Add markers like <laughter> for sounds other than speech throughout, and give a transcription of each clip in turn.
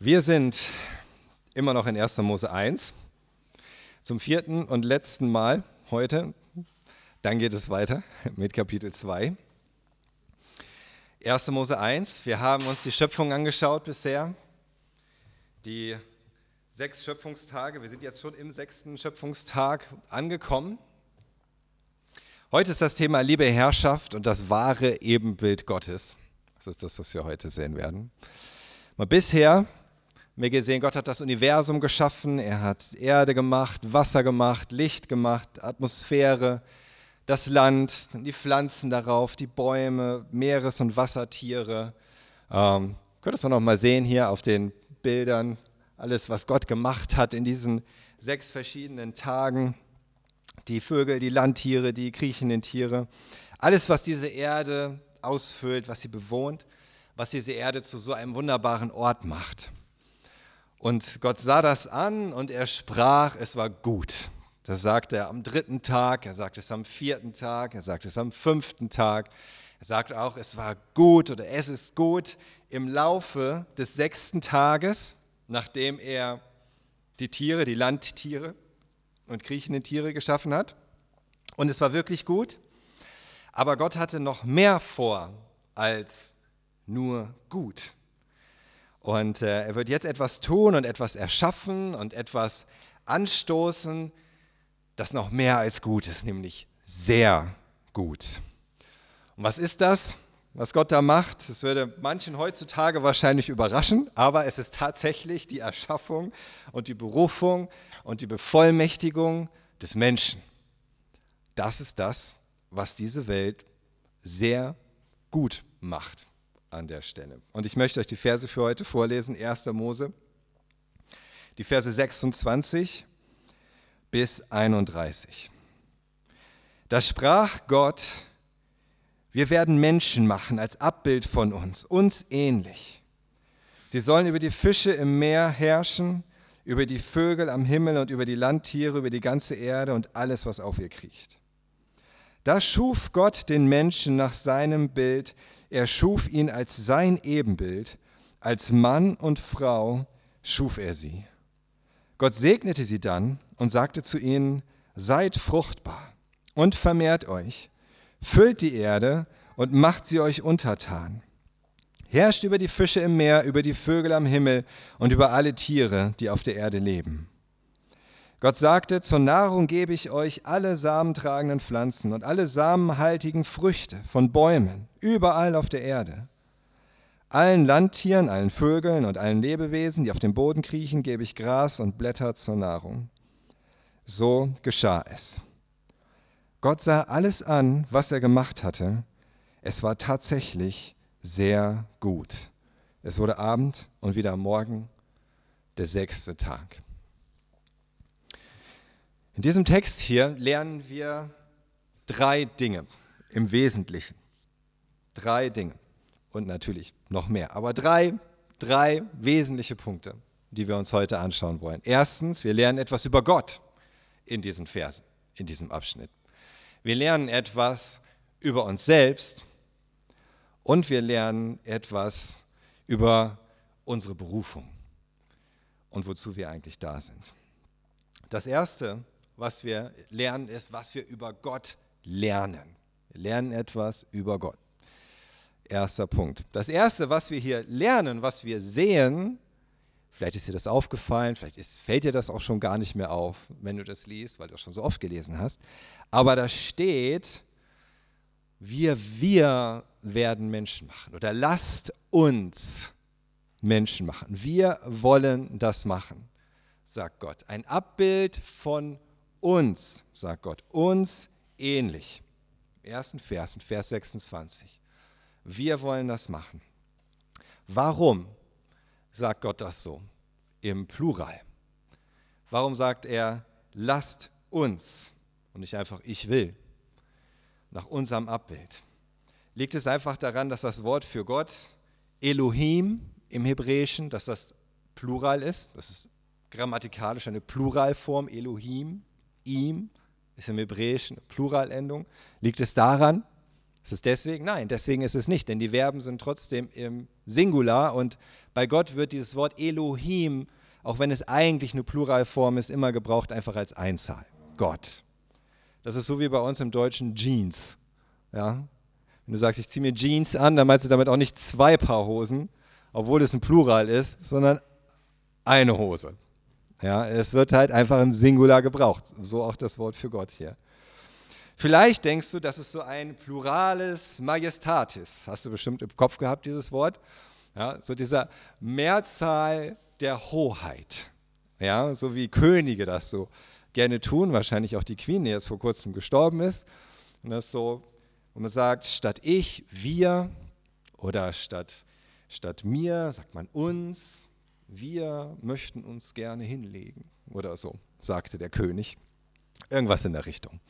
Wir sind immer noch in 1. Mose 1, zum vierten und letzten Mal heute. Dann geht es weiter mit Kapitel 2. 1. Mose 1, wir haben uns die Schöpfung angeschaut bisher. Die sechs Schöpfungstage, wir sind jetzt schon im sechsten Schöpfungstag angekommen. Heute ist das Thema Liebe, Herrschaft und das wahre Ebenbild Gottes. Das ist das, was wir heute sehen werden. Mal bisher wir gesehen, Gott hat das Universum geschaffen, er hat Erde gemacht, Wasser gemacht, Licht gemacht, Atmosphäre, das Land, die Pflanzen darauf, die Bäume, Meeres- und Wassertiere. Ähm, könntest du noch mal sehen hier auf den Bildern, alles, was Gott gemacht hat in diesen sechs verschiedenen Tagen. Die Vögel, die Landtiere, die kriechenden Tiere. Alles, was diese Erde ausfüllt, was sie bewohnt, was diese Erde zu so einem wunderbaren Ort macht. Und Gott sah das an und er sprach, es war gut. Das sagt er am dritten Tag, er sagt es am vierten Tag, er sagt es am fünften Tag. Er sagt auch, es war gut oder es ist gut im Laufe des sechsten Tages, nachdem er die Tiere, die Landtiere und kriechende Tiere geschaffen hat. Und es war wirklich gut. Aber Gott hatte noch mehr vor als nur gut. Und äh, er wird jetzt etwas tun und etwas erschaffen und etwas anstoßen, das noch mehr als gut ist, nämlich sehr gut. Und was ist das, was Gott da macht? Das würde manchen heutzutage wahrscheinlich überraschen, aber es ist tatsächlich die Erschaffung und die Berufung und die Bevollmächtigung des Menschen. Das ist das, was diese Welt sehr gut macht an der Stelle. Und ich möchte euch die Verse für heute vorlesen, 1. Mose, die Verse 26 bis 31. Da sprach Gott, wir werden Menschen machen als Abbild von uns, uns ähnlich. Sie sollen über die Fische im Meer herrschen, über die Vögel am Himmel und über die Landtiere, über die ganze Erde und alles, was auf ihr kriecht. Da schuf Gott den Menschen nach seinem Bild, er schuf ihn als sein Ebenbild, als Mann und Frau schuf er sie. Gott segnete sie dann und sagte zu ihnen, seid fruchtbar und vermehrt euch, füllt die Erde und macht sie euch untertan. Herrscht über die Fische im Meer, über die Vögel am Himmel und über alle Tiere, die auf der Erde leben. Gott sagte, zur Nahrung gebe ich euch alle samentragenden Pflanzen und alle samenhaltigen Früchte von Bäumen, überall auf der Erde. Allen Landtieren, allen Vögeln und allen Lebewesen, die auf dem Boden kriechen, gebe ich Gras und Blätter zur Nahrung. So geschah es. Gott sah alles an, was er gemacht hatte. Es war tatsächlich sehr gut. Es wurde Abend und wieder Morgen, der sechste Tag. In diesem Text hier lernen wir drei Dinge im Wesentlichen. Drei Dinge und natürlich noch mehr, aber drei, drei wesentliche Punkte, die wir uns heute anschauen wollen. Erstens, wir lernen etwas über Gott in diesen Versen, in diesem Abschnitt. Wir lernen etwas über uns selbst und wir lernen etwas über unsere Berufung und wozu wir eigentlich da sind. Das Erste, was wir lernen, ist, was wir über Gott lernen. Wir lernen etwas über Gott. Erster Punkt. Das Erste, was wir hier lernen, was wir sehen, vielleicht ist dir das aufgefallen, vielleicht ist, fällt dir das auch schon gar nicht mehr auf, wenn du das liest, weil du das schon so oft gelesen hast, aber da steht, wir, wir werden Menschen machen oder lasst uns Menschen machen. Wir wollen das machen, sagt Gott. Ein Abbild von uns, sagt Gott, uns ähnlich. Im ersten Vers, in Vers 26. Wir wollen das machen. Warum sagt Gott das so? Im Plural. Warum sagt er, lasst uns und nicht einfach ich will, nach unserem Abbild? Liegt es einfach daran, dass das Wort für Gott Elohim im Hebräischen, dass das Plural ist? Das ist grammatikalisch eine Pluralform, Elohim ihm, ist im Hebräischen eine Pluralendung. Liegt es daran? Ist es deswegen? Nein, deswegen ist es nicht, denn die Verben sind trotzdem im Singular und bei Gott wird dieses Wort Elohim, auch wenn es eigentlich eine Pluralform ist, immer gebraucht einfach als Einzahl. Gott. Das ist so wie bei uns im Deutschen Jeans. Ja? Wenn du sagst, ich ziehe mir Jeans an, dann meinst du damit auch nicht zwei Paar Hosen, obwohl es ein Plural ist, sondern eine Hose. Ja, es wird halt einfach im Singular gebraucht. So auch das Wort für Gott hier. Vielleicht denkst du, das ist so ein plurales Majestatis. Hast du bestimmt im Kopf gehabt, dieses Wort? Ja, so dieser Mehrzahl der Hoheit. Ja, so wie Könige das so gerne tun, wahrscheinlich auch die Queen, die jetzt vor kurzem gestorben ist. Und das so, wo man sagt, statt ich, wir oder statt, statt mir, sagt man uns, wir möchten uns gerne hinlegen oder so, sagte der König. Irgendwas in der Richtung.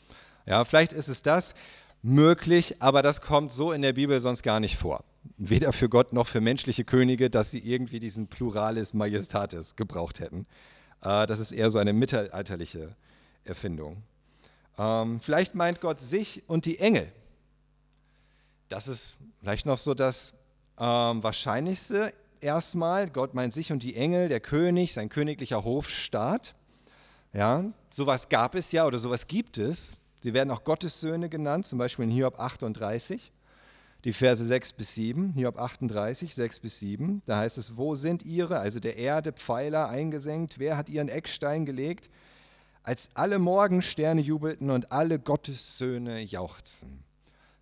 Ja, vielleicht ist es das möglich, aber das kommt so in der Bibel sonst gar nicht vor. Weder für Gott noch für menschliche Könige, dass sie irgendwie diesen Pluralis Majestatis gebraucht hätten. Äh, das ist eher so eine mittelalterliche Erfindung. Ähm, vielleicht meint Gott sich und die Engel. Das ist vielleicht noch so das ähm, Wahrscheinlichste erstmal. Gott meint sich und die Engel, der König, sein königlicher Hofstaat. Ja, sowas gab es ja oder sowas gibt es. Sie werden auch Gottes Söhne genannt, zum Beispiel in Hiob 38, die Verse 6 bis 7. Hiob 38, 6 bis 7. Da heißt es, wo sind ihre, also der Erde Pfeiler eingesenkt? Wer hat ihren Eckstein gelegt? Als alle Morgensterne jubelten und alle Gottes Söhne jauchzten.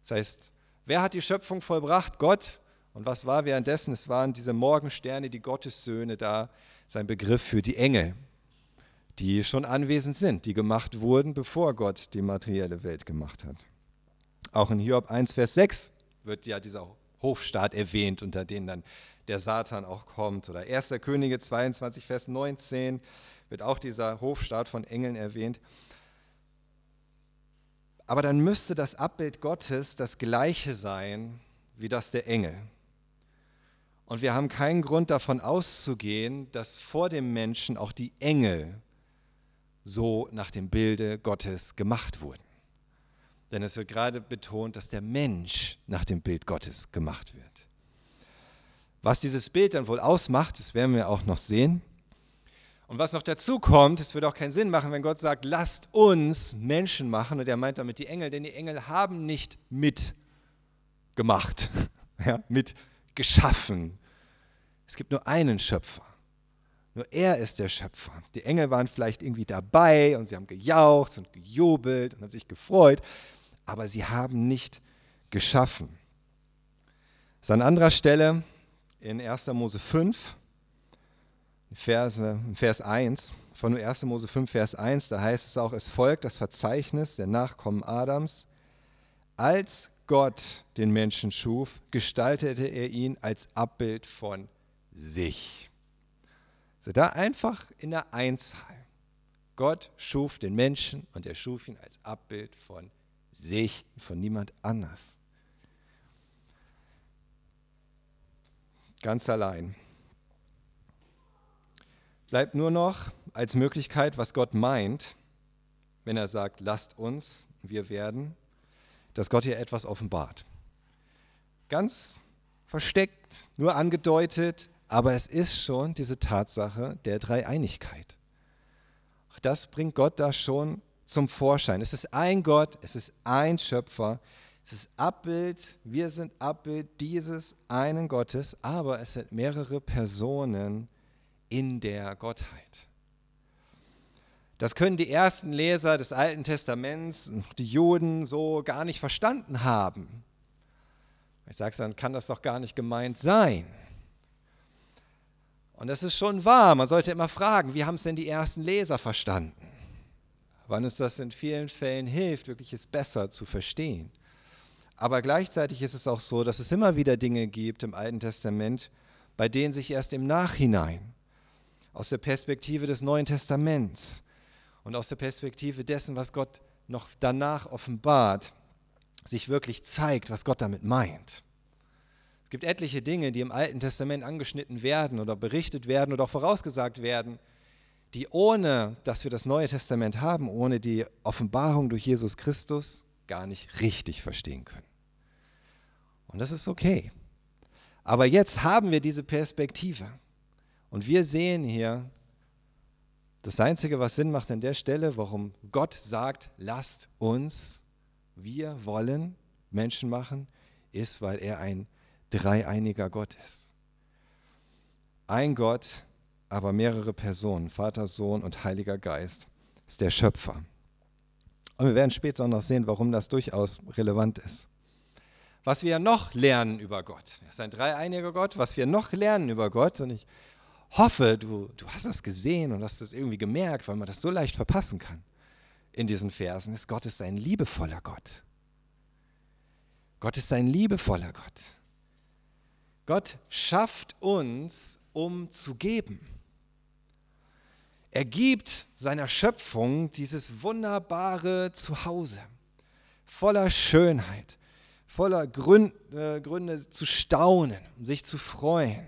Das heißt, wer hat die Schöpfung vollbracht? Gott. Und was war währenddessen? Es waren diese Morgensterne, die Gottes Söhne da, sein Begriff für die Engel die schon anwesend sind, die gemacht wurden, bevor Gott die materielle Welt gemacht hat. Auch in Hiob 1, Vers 6 wird ja dieser Hofstaat erwähnt, unter denen dann der Satan auch kommt. Oder 1. Könige 22, Vers 19 wird auch dieser Hofstaat von Engeln erwähnt. Aber dann müsste das Abbild Gottes das gleiche sein wie das der Engel. Und wir haben keinen Grund davon auszugehen, dass vor dem Menschen auch die Engel so nach dem Bilde Gottes gemacht wurden. Denn es wird gerade betont, dass der Mensch nach dem Bild Gottes gemacht wird. Was dieses Bild dann wohl ausmacht, das werden wir auch noch sehen. Und was noch dazu kommt, es wird auch keinen Sinn machen, wenn Gott sagt, lasst uns Menschen machen, und er meint damit die Engel, denn die Engel haben nicht mitgemacht, <laughs> ja, mit geschaffen. Es gibt nur einen Schöpfer. Nur er ist der Schöpfer. Die Engel waren vielleicht irgendwie dabei und sie haben gejaucht und gejubelt und haben sich gefreut, aber sie haben nicht geschaffen. Das ist an anderer Stelle in 1. Mose 5, Vers, Vers 1, von 1. Mose 5, Vers 1, da heißt es auch, es folgt das Verzeichnis der Nachkommen Adams. Als Gott den Menschen schuf, gestaltete er ihn als Abbild von sich. So da einfach in der Einzahl. Gott schuf den Menschen und er schuf ihn als Abbild von sich, von niemand anders. Ganz allein. Bleibt nur noch als Möglichkeit, was Gott meint, wenn er sagt, lasst uns, wir werden, dass Gott hier etwas offenbart. Ganz versteckt, nur angedeutet, aber es ist schon diese Tatsache der Dreieinigkeit. Das bringt Gott da schon zum Vorschein. Es ist ein Gott, es ist ein Schöpfer, es ist Abbild, wir sind Abbild dieses einen Gottes, aber es sind mehrere Personen in der Gottheit. Das können die ersten Leser des Alten Testaments, die Juden, so gar nicht verstanden haben. Ich sage dann kann das doch gar nicht gemeint sein. Und das ist schon wahr. Man sollte immer fragen, wie haben es denn die ersten Leser verstanden? Wann es das in vielen Fällen hilft, wirklich es besser zu verstehen. Aber gleichzeitig ist es auch so, dass es immer wieder Dinge gibt im Alten Testament, bei denen sich erst im Nachhinein, aus der Perspektive des Neuen Testaments und aus der Perspektive dessen, was Gott noch danach offenbart, sich wirklich zeigt, was Gott damit meint. Es gibt etliche Dinge, die im Alten Testament angeschnitten werden oder berichtet werden oder auch vorausgesagt werden, die ohne, dass wir das Neue Testament haben, ohne die Offenbarung durch Jesus Christus gar nicht richtig verstehen können. Und das ist okay. Aber jetzt haben wir diese Perspektive. Und wir sehen hier, das Einzige, was Sinn macht an der Stelle, warum Gott sagt, lasst uns, wir wollen Menschen machen, ist, weil er ein dreieiniger Gott ist. Ein Gott, aber mehrere Personen, Vater, Sohn und Heiliger Geist, ist der Schöpfer. Und wir werden später noch sehen, warum das durchaus relevant ist. Was wir noch lernen über Gott, er ist ein dreieiniger Gott, was wir noch lernen über Gott, und ich hoffe, du, du hast das gesehen und hast das irgendwie gemerkt, weil man das so leicht verpassen kann in diesen Versen, ist Gott ist ein liebevoller Gott. Gott ist ein liebevoller Gott. Gott schafft uns, um zu geben. Er gibt seiner Schöpfung dieses wunderbare Zuhause, voller Schönheit, voller Gründe, äh, Gründe zu staunen sich zu freuen.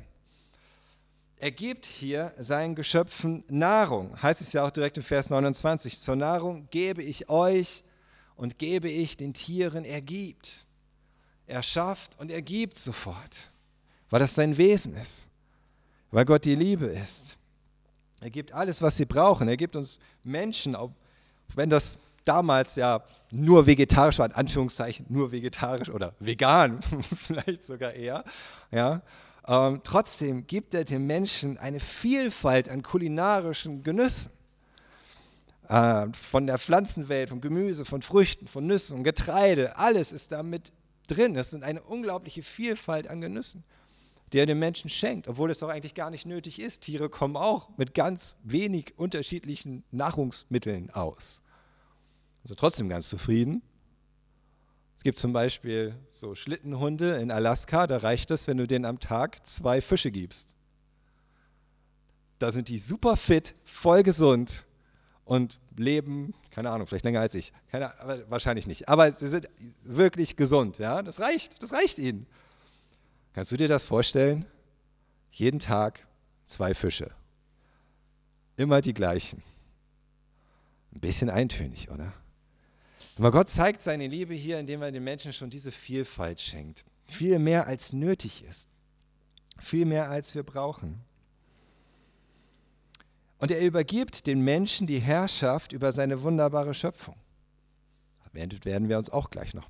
Er gibt hier seinen Geschöpfen Nahrung, heißt es ja auch direkt im Vers 29. Zur Nahrung gebe ich euch und gebe ich den Tieren, er gibt. Er schafft und er gibt sofort, weil das sein Wesen ist, weil Gott die Liebe ist. Er gibt alles, was sie brauchen. Er gibt uns Menschen, auch wenn das damals ja nur vegetarisch war, in Anführungszeichen nur vegetarisch oder vegan, <laughs> vielleicht sogar eher, ja, ähm, trotzdem gibt er den Menschen eine Vielfalt an kulinarischen Genüssen. Äh, von der Pflanzenwelt, von Gemüse, von Früchten, von Nüssen und Getreide, alles ist damit drin. Es sind eine unglaubliche Vielfalt an Genüssen der den Menschen schenkt, obwohl es doch eigentlich gar nicht nötig ist. Tiere kommen auch mit ganz wenig unterschiedlichen Nahrungsmitteln aus. Also trotzdem ganz zufrieden. Es gibt zum Beispiel so Schlittenhunde in Alaska, da reicht es, wenn du denen am Tag zwei Fische gibst. Da sind die super fit, voll gesund und leben, keine Ahnung, vielleicht länger als ich, keine, wahrscheinlich nicht. Aber sie sind wirklich gesund, ja. Das reicht, das reicht ihnen. Kannst du dir das vorstellen? Jeden Tag zwei Fische. Immer die gleichen. Ein bisschen eintönig, oder? Aber Gott zeigt seine Liebe hier, indem er den Menschen schon diese Vielfalt schenkt. Viel mehr als nötig ist. Viel mehr als wir brauchen. Und er übergibt den Menschen die Herrschaft über seine wunderbare Schöpfung. Damit werden wir uns auch gleich noch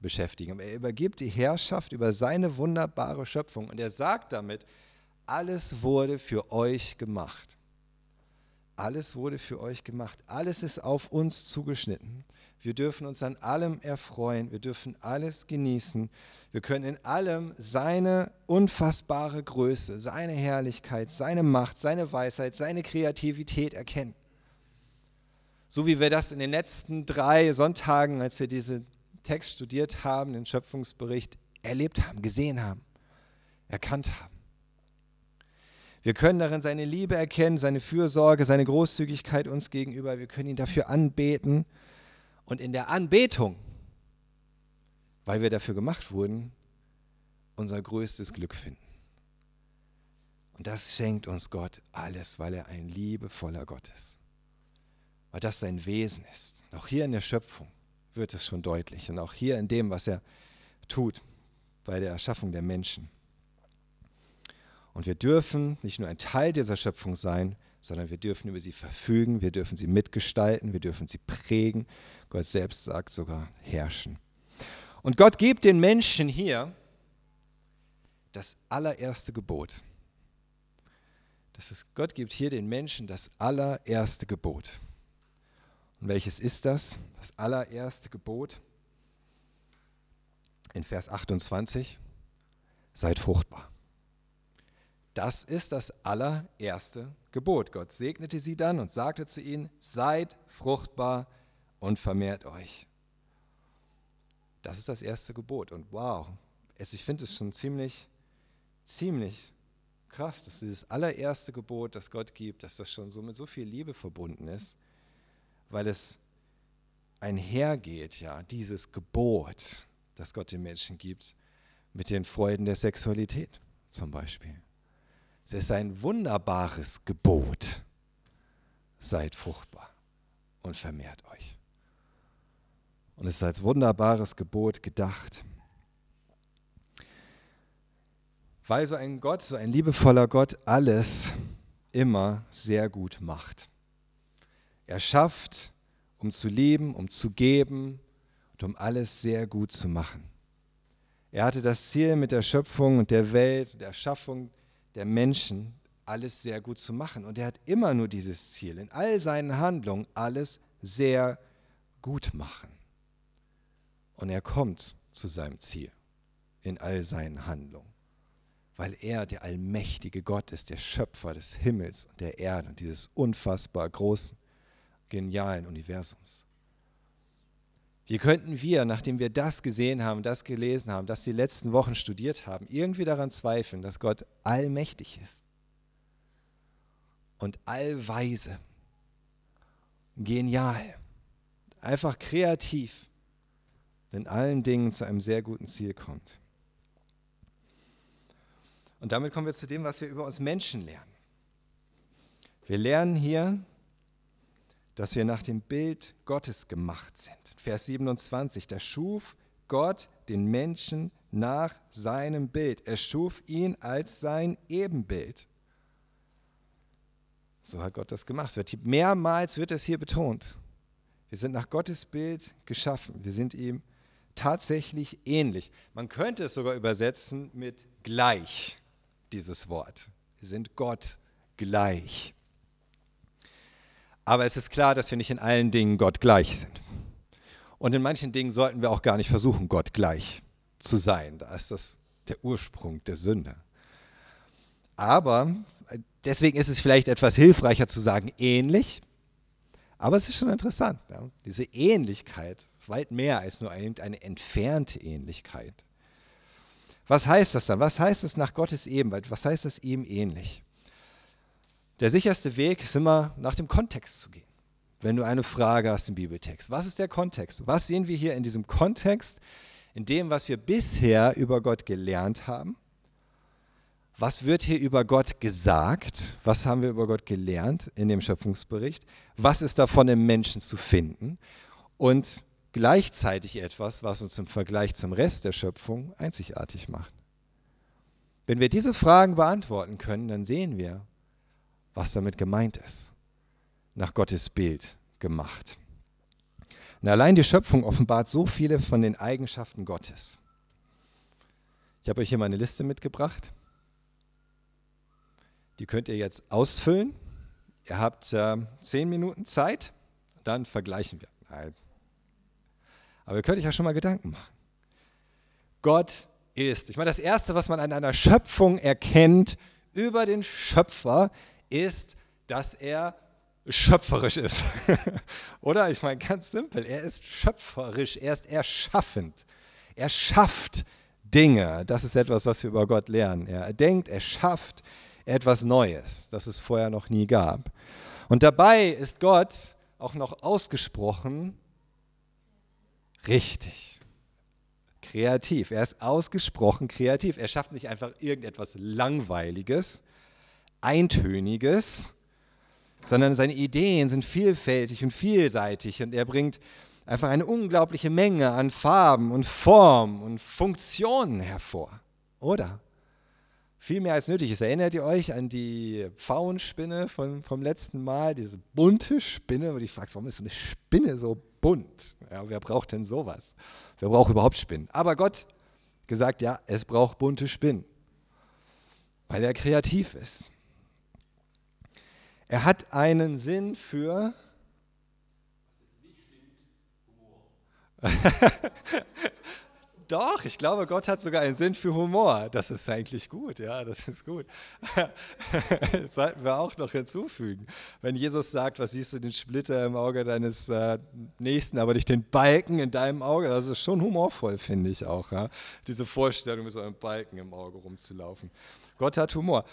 beschäftigen. Er übergibt die Herrschaft über seine wunderbare Schöpfung und er sagt damit, alles wurde für euch gemacht. Alles wurde für euch gemacht. Alles ist auf uns zugeschnitten. Wir dürfen uns an allem erfreuen. Wir dürfen alles genießen. Wir können in allem seine unfassbare Größe, seine Herrlichkeit, seine Macht, seine Weisheit, seine Kreativität erkennen. So wie wir das in den letzten drei Sonntagen, als wir diese Text studiert haben, den Schöpfungsbericht erlebt haben, gesehen haben, erkannt haben. Wir können darin seine Liebe erkennen, seine Fürsorge, seine Großzügigkeit uns gegenüber. Wir können ihn dafür anbeten und in der Anbetung, weil wir dafür gemacht wurden, unser größtes Glück finden. Und das schenkt uns Gott alles, weil er ein liebevoller Gott ist. Weil das sein Wesen ist. Auch hier in der Schöpfung wird es schon deutlich. Und auch hier in dem, was er tut bei der Erschaffung der Menschen. Und wir dürfen nicht nur ein Teil dieser Schöpfung sein, sondern wir dürfen über sie verfügen, wir dürfen sie mitgestalten, wir dürfen sie prägen. Gott selbst sagt sogar herrschen. Und Gott gibt den Menschen hier das allererste Gebot. Das ist, Gott gibt hier den Menschen das allererste Gebot. Und welches ist das? Das allererste Gebot in Vers 28. Seid fruchtbar. Das ist das allererste Gebot. Gott segnete sie dann und sagte zu ihnen, seid fruchtbar und vermehrt euch. Das ist das erste Gebot. Und wow, ich finde es schon ziemlich, ziemlich krass, dass dieses allererste Gebot, das Gott gibt, dass das schon so mit so viel Liebe verbunden ist weil es einhergeht, ja, dieses Gebot, das Gott den Menschen gibt, mit den Freuden der Sexualität zum Beispiel. Es ist ein wunderbares Gebot. Seid fruchtbar und vermehrt euch. Und es ist als wunderbares Gebot gedacht. Weil so ein Gott, so ein liebevoller Gott alles immer sehr gut macht. Er schafft, um zu leben, um zu geben und um alles sehr gut zu machen. Er hatte das Ziel mit der Schöpfung und der Welt, der Erschaffung der Menschen, alles sehr gut zu machen. Und er hat immer nur dieses Ziel, in all seinen Handlungen alles sehr gut machen. Und er kommt zu seinem Ziel in all seinen Handlungen, weil er der allmächtige Gott ist, der Schöpfer des Himmels und der Erde und dieses unfassbar großen, genialen Universums. Wie könnten wir, nachdem wir das gesehen haben, das gelesen haben, das die letzten Wochen studiert haben, irgendwie daran zweifeln, dass Gott allmächtig ist und allweise, genial, einfach kreativ, in allen Dingen zu einem sehr guten Ziel kommt. Und damit kommen wir zu dem, was wir über uns Menschen lernen. Wir lernen hier, dass wir nach dem Bild Gottes gemacht sind. Vers 27, da schuf Gott den Menschen nach seinem Bild. Er schuf ihn als sein Ebenbild. So hat Gott das gemacht. Mehrmals wird es hier betont. Wir sind nach Gottes Bild geschaffen. Wir sind ihm tatsächlich ähnlich. Man könnte es sogar übersetzen mit gleich, dieses Wort. Wir sind Gott gleich. Aber es ist klar, dass wir nicht in allen Dingen Gott gleich sind. Und in manchen Dingen sollten wir auch gar nicht versuchen, Gott gleich zu sein. Da ist das der Ursprung der Sünde. Aber deswegen ist es vielleicht etwas hilfreicher zu sagen, ähnlich. Aber es ist schon interessant. Ja? Diese Ähnlichkeit ist weit mehr als nur eine entfernte Ähnlichkeit. Was heißt das dann? Was heißt es nach Gottes Ebenbild? Was heißt das ihm ähnlich? Der sicherste Weg ist immer nach dem Kontext zu gehen. Wenn du eine Frage hast im Bibeltext, was ist der Kontext? Was sehen wir hier in diesem Kontext, in dem, was wir bisher über Gott gelernt haben? Was wird hier über Gott gesagt? Was haben wir über Gott gelernt in dem Schöpfungsbericht? Was ist davon im Menschen zu finden? Und gleichzeitig etwas, was uns im Vergleich zum Rest der Schöpfung einzigartig macht. Wenn wir diese Fragen beantworten können, dann sehen wir, was damit gemeint ist. Nach Gottes Bild gemacht. Und allein die Schöpfung offenbart so viele von den Eigenschaften Gottes. Ich habe euch hier mal eine Liste mitgebracht. Die könnt ihr jetzt ausfüllen. Ihr habt äh, zehn Minuten Zeit, dann vergleichen wir. Nein. Aber ihr könnt euch ja schon mal Gedanken machen. Gott ist. Ich meine, das Erste, was man an einer Schöpfung erkennt über den Schöpfer, ist, dass er schöpferisch ist. <laughs> Oder? Ich meine, ganz simpel. Er ist schöpferisch, er ist erschaffend. Er schafft Dinge. Das ist etwas, was wir über Gott lernen. Er denkt, er schafft etwas Neues, das es vorher noch nie gab. Und dabei ist Gott auch noch ausgesprochen richtig. Kreativ. Er ist ausgesprochen kreativ. Er schafft nicht einfach irgendetwas Langweiliges, Eintöniges, sondern seine Ideen sind vielfältig und vielseitig und er bringt einfach eine unglaubliche Menge an Farben und Formen und Funktionen hervor. Oder? Viel mehr als nötig ist. Erinnert ihr euch an die Pfauenspinne von, vom letzten Mal, diese bunte Spinne, wo du fragst, warum ist so eine Spinne so bunt? Ja, wer braucht denn sowas? Wer braucht überhaupt Spinnen? Aber Gott gesagt, ja, es braucht bunte Spinnen, weil er kreativ ist. Er hat einen Sinn für. <laughs> Doch, ich glaube, Gott hat sogar einen Sinn für Humor. Das ist eigentlich gut, ja, das ist gut. <laughs> Das sollten wir auch noch hinzufügen. Wenn Jesus sagt, was siehst du den Splitter im Auge deines äh, Nächsten, aber nicht den Balken in deinem Auge, das ist schon humorvoll, finde ich auch. Ja? Diese Vorstellung, mit so einem Balken im Auge rumzulaufen. Gott hat Humor.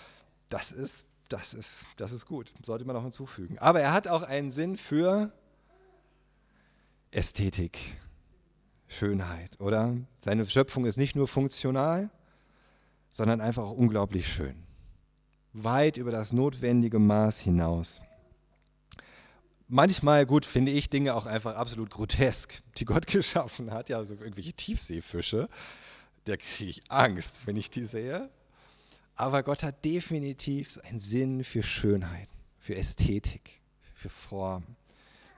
Das ist das ist, das ist gut, sollte man noch hinzufügen. Aber er hat auch einen Sinn für Ästhetik, Schönheit, oder? Seine Schöpfung ist nicht nur funktional, sondern einfach auch unglaublich schön. Weit über das notwendige Maß hinaus. Manchmal, gut, finde ich Dinge auch einfach absolut grotesk, die Gott <laughs> geschaffen hat. Ja, so irgendwelche Tiefseefische, da kriege ich Angst, wenn ich die sehe. Aber Gott hat definitiv einen Sinn für Schönheit, für Ästhetik, für Form.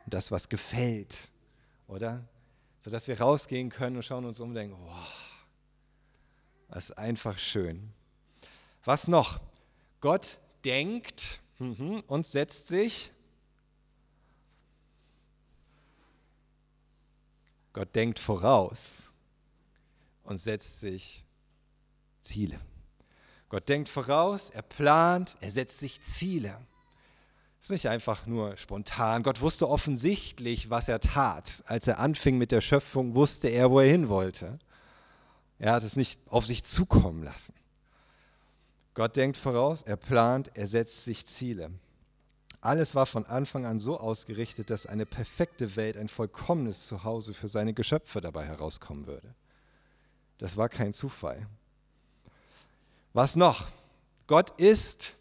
Und das, was gefällt, oder? Sodass wir rausgehen können und schauen uns um und denken, wow, das ist einfach schön. Was noch? Gott denkt mhm, und setzt sich. Gott denkt voraus und setzt sich Ziele. Gott denkt voraus, er plant, er setzt sich Ziele. Es ist nicht einfach nur spontan. Gott wusste offensichtlich, was er tat. Als er anfing mit der Schöpfung, wusste er, wo er hin wollte. Er hat es nicht auf sich zukommen lassen. Gott denkt voraus, er plant, er setzt sich Ziele. Alles war von Anfang an so ausgerichtet, dass eine perfekte Welt, ein vollkommenes Zuhause für seine Geschöpfe dabei herauskommen würde. Das war kein Zufall. Was noch? Gott ist,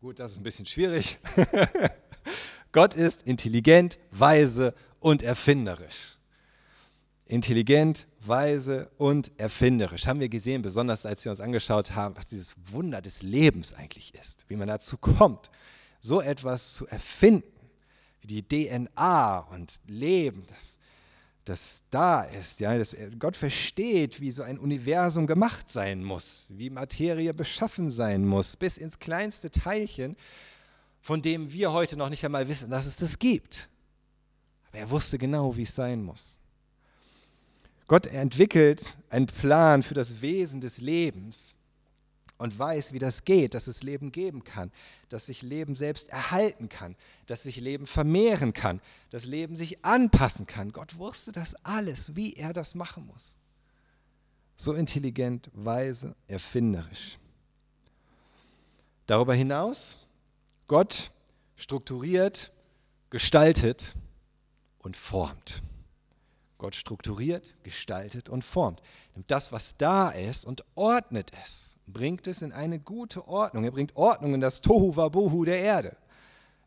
gut, das ist ein bisschen schwierig, <laughs> Gott ist intelligent, weise und erfinderisch. Intelligent, weise und erfinderisch. Haben wir gesehen, besonders als wir uns angeschaut haben, was dieses Wunder des Lebens eigentlich ist, wie man dazu kommt, so etwas zu erfinden, wie die DNA und Leben, das, das da ist. Ja, dass Gott versteht, wie so ein Universum gemacht sein muss, wie Materie beschaffen sein muss, bis ins kleinste Teilchen, von dem wir heute noch nicht einmal wissen, dass es das gibt. Aber er wusste genau, wie es sein muss. Gott entwickelt einen Plan für das Wesen des Lebens und weiß, wie das geht, dass es Leben geben kann, dass sich Leben selbst erhalten kann, dass sich Leben vermehren kann, dass Leben sich anpassen kann. Gott wusste das alles, wie er das machen muss. So intelligent, weise, erfinderisch. Darüber hinaus, Gott strukturiert, gestaltet und formt. Gott strukturiert, gestaltet und formt. Nimmt das, was da ist, und ordnet es, bringt es in eine gute Ordnung. Er bringt Ordnung in das Tohu Wabohu der Erde.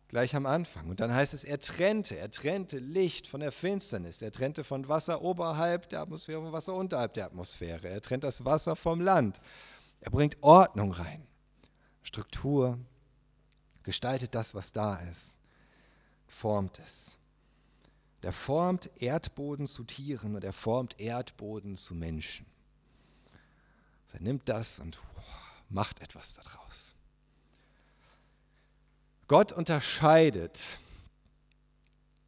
Gleich am Anfang. Und dann heißt es, er trennte, er trennte Licht von der Finsternis. Er trennte von Wasser oberhalb der Atmosphäre von Wasser unterhalb der Atmosphäre. Er trennt das Wasser vom Land. Er bringt Ordnung rein. Struktur, gestaltet das, was da ist, formt es. Der formt Erdboden zu Tieren und er formt Erdboden zu Menschen. Er nimmt das und macht etwas daraus. Gott unterscheidet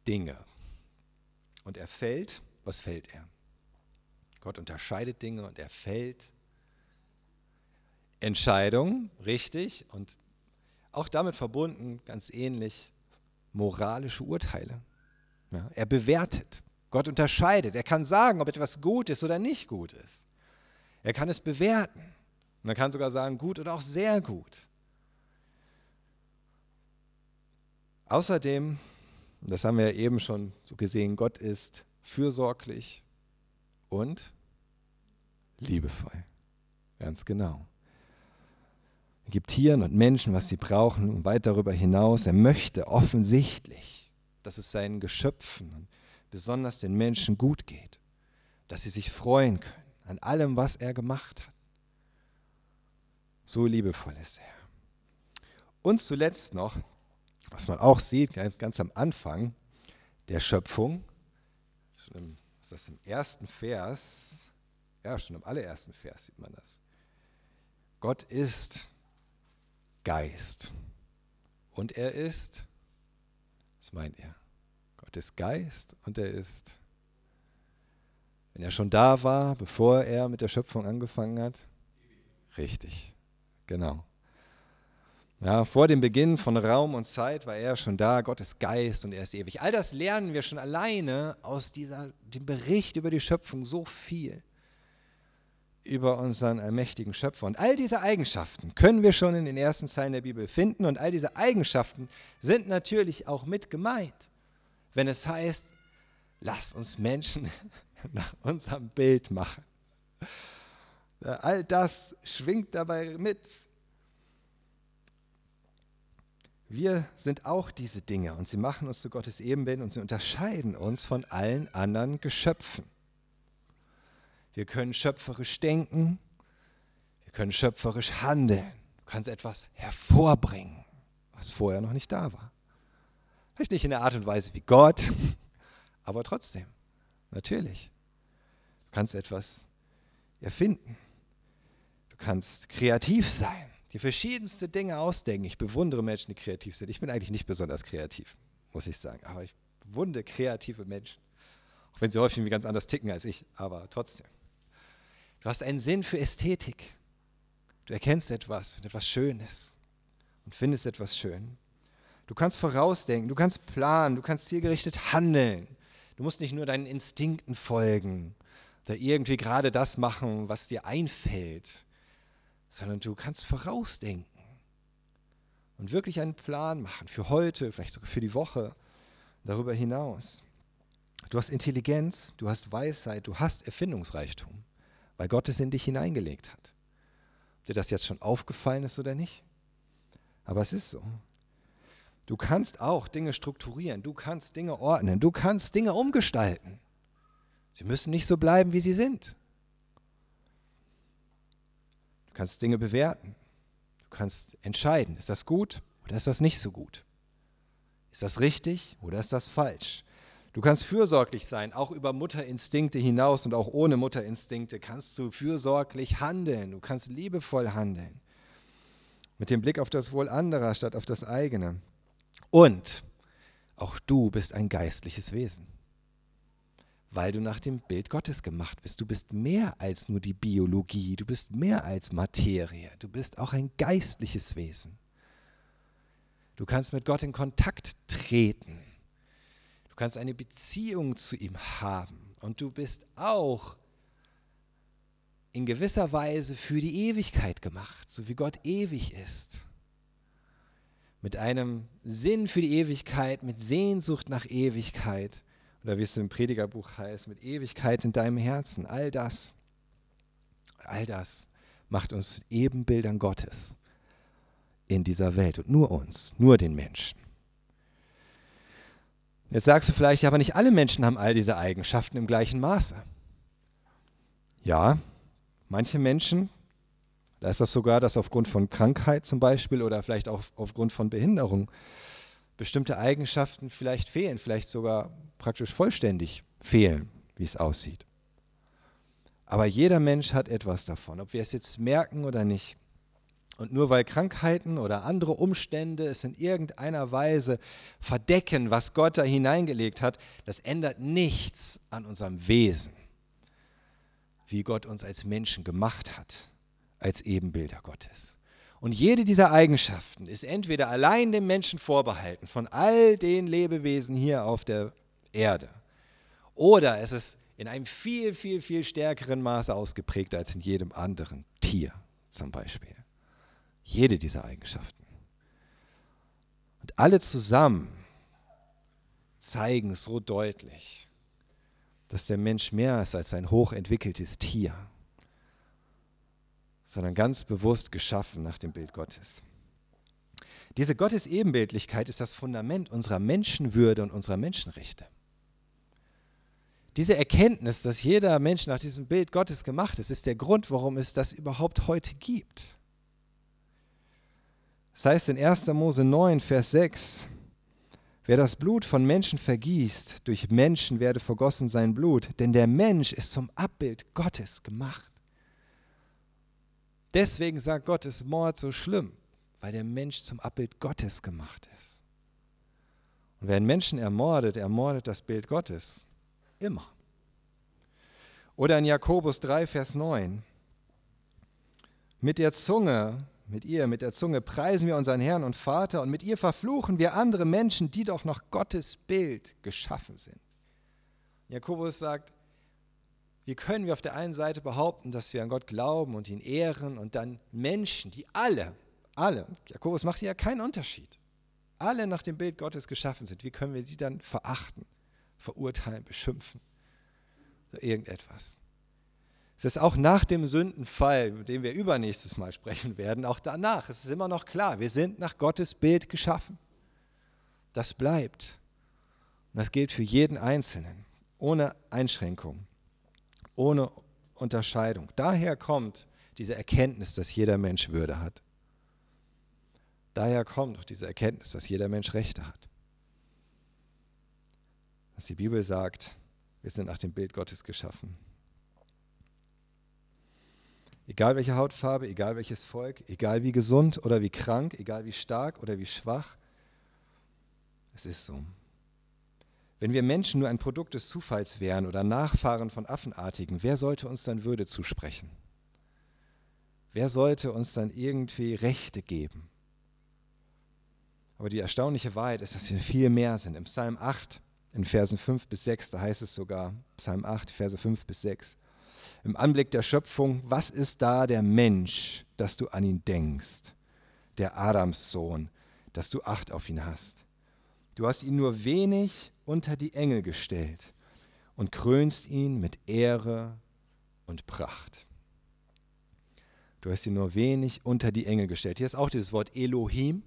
Dinge und er fällt, was fällt er? Gott unterscheidet Dinge und er fällt Entscheidungen, richtig, und auch damit verbunden, ganz ähnlich, moralische Urteile. Ja, er bewertet. Gott unterscheidet. Er kann sagen, ob etwas gut ist oder nicht gut ist. Er kann es bewerten. Und er kann sogar sagen, gut oder auch sehr gut. Außerdem, das haben wir eben schon so gesehen, Gott ist fürsorglich und liebevoll. Ganz genau. Er gibt Tieren und Menschen, was sie brauchen und weit darüber hinaus. Er möchte offensichtlich dass es seinen Geschöpfen, besonders den Menschen gut geht, dass sie sich freuen können an allem, was er gemacht hat. So liebevoll ist er. Und zuletzt noch, was man auch sieht, ganz, ganz am Anfang der Schöpfung, schon im, ist das im ersten Vers, ja, schon im allerersten Vers sieht man das. Gott ist Geist und er ist was meint ihr? Gott ist Geist und er ist, wenn er schon da war, bevor er mit der Schöpfung angefangen hat, richtig, genau. Ja, vor dem Beginn von Raum und Zeit war er schon da, Gott ist Geist und er ist ewig. All das lernen wir schon alleine aus dieser, dem Bericht über die Schöpfung so viel über unseren allmächtigen Schöpfer. Und all diese Eigenschaften können wir schon in den ersten Zeilen der Bibel finden. Und all diese Eigenschaften sind natürlich auch mit gemeint, wenn es heißt, lass uns Menschen <laughs> nach unserem Bild machen. All das schwingt dabei mit. Wir sind auch diese Dinge und sie machen uns zu Gottes Ebenbild und sie unterscheiden uns von allen anderen Geschöpfen. Wir können schöpferisch denken, wir Wir können schöpferisch handeln. Du kannst etwas hervorbringen, was vorher noch nicht da war. Vielleicht nicht in der Art und Weise wie Gott, <laughs> aber trotzdem, natürlich. Du kannst etwas erfinden. Du kannst kreativ sein, die verschiedenste Dinge ausdenken. Ich bewundere Menschen, die kreativ sind. Ich bin eigentlich nicht besonders kreativ, muss ich sagen, aber ich bewundere kreative Menschen. Auch wenn sie häufig ganz anders ticken als ich, aber trotzdem. Du hast einen Sinn für Ästhetik. Du erkennst etwas, etwas Schönes und findest etwas schön. Du kannst vorausdenken, du kannst planen, du kannst zielgerichtet handeln. Du musst nicht nur deinen Instinkten folgen oder irgendwie gerade das machen, was dir einfällt, sondern du kannst vorausdenken und wirklich einen Plan machen für heute, vielleicht sogar für die Woche, darüber hinaus. Du hast Intelligenz, du hast Weisheit, du hast Erfindungsreichtum, weil Gott es in dich hineingelegt hat. Ob dir das jetzt schon aufgefallen ist oder nicht, aber es ist so. Du kannst auch Dinge strukturieren, du kannst Dinge ordnen, du kannst Dinge umgestalten. Sie müssen nicht so bleiben, wie sie sind. Du kannst Dinge bewerten. Du kannst entscheiden, ist das gut oder ist das nicht so gut? Ist das richtig oder ist das falsch? Du kannst fürsorglich sein, auch über Mutterinstinkte hinaus und auch ohne Mutterinstinkte kannst du fürsorglich handeln. Du kannst liebevoll handeln. Mit dem Blick auf das Wohl anderer statt auf das eigene. Und auch du bist ein geistliches Wesen weil du nach dem Bild Gottes gemacht bist. Du bist mehr als nur die Biologie, du bist mehr als Materie, du bist auch ein geistliches Wesen. Du kannst mit Gott in Kontakt treten. Du kannst eine Beziehung zu ihm haben. Und du bist auch in gewisser Weise für die Ewigkeit gemacht, so wie Gott ewig ist. Mit einem Sinn für die Ewigkeit, mit Sehnsucht nach Ewigkeit oder wie es im Predigerbuch heißt, mit Ewigkeit in deinem Herzen. All das, all das macht uns Ebenbildern Gottes in dieser Welt und nur uns, nur den Menschen. Jetzt sagst du vielleicht, aber nicht alle Menschen haben all diese Eigenschaften im gleichen Maße. Ja, manche Menschen, da ist das sogar, dass aufgrund von Krankheit zum Beispiel oder vielleicht auch aufgrund von Behinderung bestimmte Eigenschaften vielleicht fehlen, vielleicht sogar praktisch vollständig fehlen, wie es aussieht. Aber jeder Mensch hat etwas davon, ob wir es jetzt merken oder nicht. Und nur weil Krankheiten oder andere Umstände es in irgendeiner Weise verdecken, was Gott da hineingelegt hat, das ändert nichts an unserem Wesen, wie Gott uns als Menschen gemacht hat, als Ebenbilder Gottes. Und jede dieser Eigenschaften ist entweder allein dem Menschen vorbehalten, von all den Lebewesen hier auf der Erde. Oder es ist in einem viel, viel, viel stärkeren Maße ausgeprägt als in jedem anderen Tier zum Beispiel. Jede dieser Eigenschaften. Und alle zusammen zeigen so deutlich, dass der Mensch mehr ist als ein hochentwickeltes Tier, sondern ganz bewusst geschaffen nach dem Bild Gottes. Diese Gottesebenbildlichkeit ist das Fundament unserer Menschenwürde und unserer Menschenrechte. Diese Erkenntnis, dass jeder Mensch nach diesem Bild Gottes gemacht ist, ist der Grund, warum es das überhaupt heute gibt. Das heißt in 1. Mose 9, Vers 6, wer das Blut von Menschen vergießt, durch Menschen werde vergossen sein Blut, denn der Mensch ist zum Abbild Gottes gemacht. Deswegen sagt Gott, ist Mord so schlimm, weil der Mensch zum Abbild Gottes gemacht ist. Und wer einen Menschen ermordet, ermordet das Bild Gottes. Immer. Oder in Jakobus 3, Vers 9. Mit der Zunge, mit ihr, mit der Zunge preisen wir unseren Herrn und Vater und mit ihr verfluchen wir andere Menschen, die doch nach Gottes Bild geschaffen sind. Jakobus sagt, wie können wir auf der einen Seite behaupten, dass wir an Gott glauben und ihn ehren und dann Menschen, die alle, alle, Jakobus macht hier ja keinen Unterschied, alle nach dem Bild Gottes geschaffen sind, wie können wir sie dann verachten? verurteilen, beschimpfen irgendetwas. Es ist auch nach dem Sündenfall, über den wir übernächstes Mal sprechen werden, auch danach, es ist immer noch klar, wir sind nach Gottes Bild geschaffen. Das bleibt. Und das gilt für jeden Einzelnen, ohne Einschränkung, ohne Unterscheidung. Daher kommt diese Erkenntnis, dass jeder Mensch Würde hat. Daher kommt doch diese Erkenntnis, dass jeder Mensch Rechte hat. Dass die Bibel sagt, wir sind nach dem Bild Gottes geschaffen. Egal welche Hautfarbe, egal welches Volk, egal wie gesund oder wie krank, egal wie stark oder wie schwach, es ist so. Wenn wir Menschen nur ein Produkt des Zufalls wären oder Nachfahren von Affenartigen, wer sollte uns dann Würde zusprechen? Wer sollte uns dann irgendwie Rechte geben? Aber die erstaunliche Wahrheit ist, dass wir viel mehr sind. Im Psalm 8, in Versen 5 bis 6, da heißt es sogar, Psalm 8, Verse 5 bis 6, im Anblick der Schöpfung, was ist da der Mensch, dass du an ihn denkst, der Adamssohn, dass du Acht auf ihn hast? Du hast ihn nur wenig unter die Engel gestellt und krönst ihn mit Ehre und Pracht. Du hast ihn nur wenig unter die Engel gestellt. Hier ist auch dieses Wort Elohim.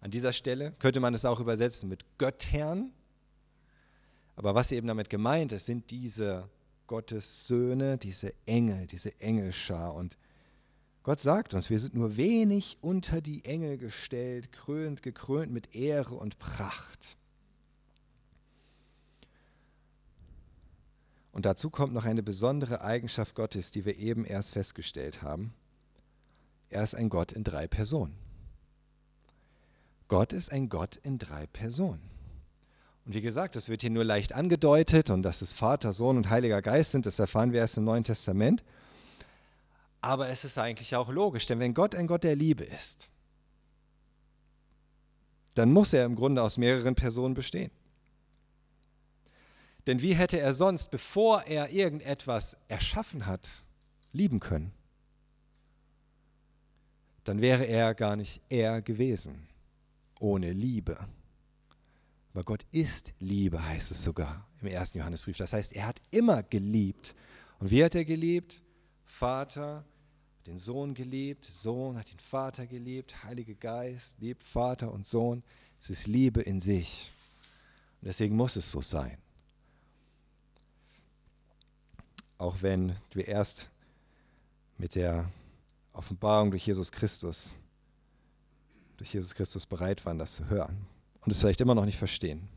An dieser Stelle könnte man es auch übersetzen mit Göttern. Aber was eben damit gemeint ist, sind diese Gottes Söhne, diese Engel, diese Engelschar. Und Gott sagt uns, wir sind nur wenig unter die Engel gestellt, krönt, gekrönt mit Ehre und Pracht. Und dazu kommt noch eine besondere Eigenschaft Gottes, die wir eben erst festgestellt haben. Er ist ein Gott in drei Personen. Gott ist ein Gott in drei Personen. Und wie gesagt, das wird hier nur leicht angedeutet und dass es Vater, Sohn und Heiliger Geist sind, das erfahren wir erst im Neuen Testament. Aber es ist eigentlich auch logisch, denn wenn Gott ein Gott der Liebe ist, dann muss er im Grunde aus mehreren Personen bestehen. Denn wie hätte er sonst, bevor er irgendetwas erschaffen hat, lieben können? Dann wäre er gar nicht er gewesen, ohne Liebe. Aber Gott ist Liebe, heißt es sogar im ersten Johannesbrief. Das heißt, er hat immer geliebt. Und wie hat er geliebt? Vater, den Sohn geliebt, Sohn hat den Vater geliebt, Heiliger Geist liebt Vater und Sohn. Es ist Liebe in sich. Und deswegen muss es so sein. Auch wenn wir erst mit der Offenbarung durch Jesus Christus, durch Jesus Christus bereit waren, das zu hören und es vielleicht immer noch nicht verstehen.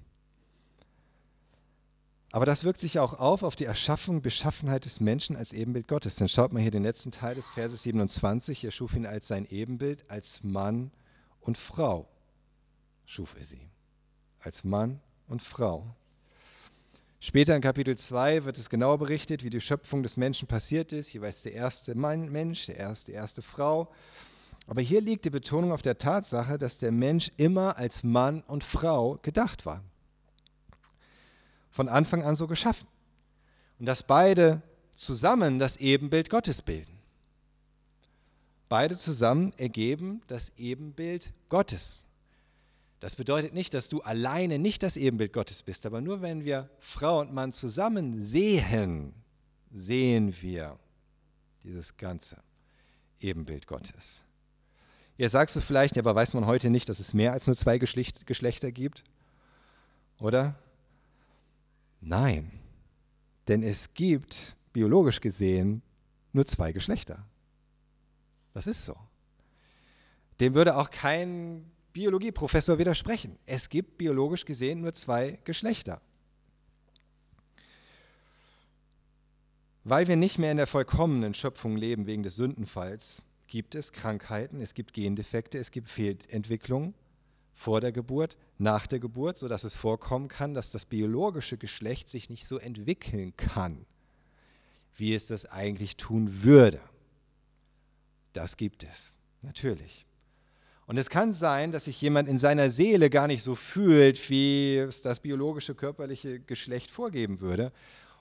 Aber das wirkt sich auch auf auf die Erschaffung, Beschaffenheit des Menschen als Ebenbild Gottes. Dann schaut mal hier den letzten Teil des Verses 27. Er schuf ihn als sein Ebenbild, als Mann und Frau schuf er sie. Als Mann und Frau. Später in Kapitel 2 wird es genauer berichtet, wie die Schöpfung des Menschen passiert ist. Jeweils der erste Mann, Mensch, der erste, erste Frau. Aber hier liegt die Betonung auf der Tatsache, dass der Mensch immer als Mann und Frau gedacht war von Anfang an so geschaffen. Und dass beide zusammen das Ebenbild Gottes bilden. Beide zusammen ergeben das Ebenbild Gottes. Das bedeutet nicht, dass du alleine nicht das Ebenbild Gottes bist, aber nur wenn wir Frau und Mann zusammen sehen, sehen wir dieses ganze Ebenbild Gottes. Jetzt sagst du vielleicht, aber weiß man heute nicht, dass es mehr als nur zwei Geschlechter gibt? Oder? Nein, denn es gibt biologisch gesehen nur zwei Geschlechter. Das ist so. Dem würde auch kein Biologieprofessor widersprechen. Es gibt biologisch gesehen nur zwei Geschlechter. Weil wir nicht mehr in der vollkommenen Schöpfung leben wegen des Sündenfalls, gibt es Krankheiten, es gibt Gendefekte, es gibt Fehlentwicklungen vor der Geburt, nach der Geburt, sodass es vorkommen kann, dass das biologische Geschlecht sich nicht so entwickeln kann, wie es das eigentlich tun würde. Das gibt es, natürlich. Und es kann sein, dass sich jemand in seiner Seele gar nicht so fühlt, wie es das biologische körperliche Geschlecht vorgeben würde.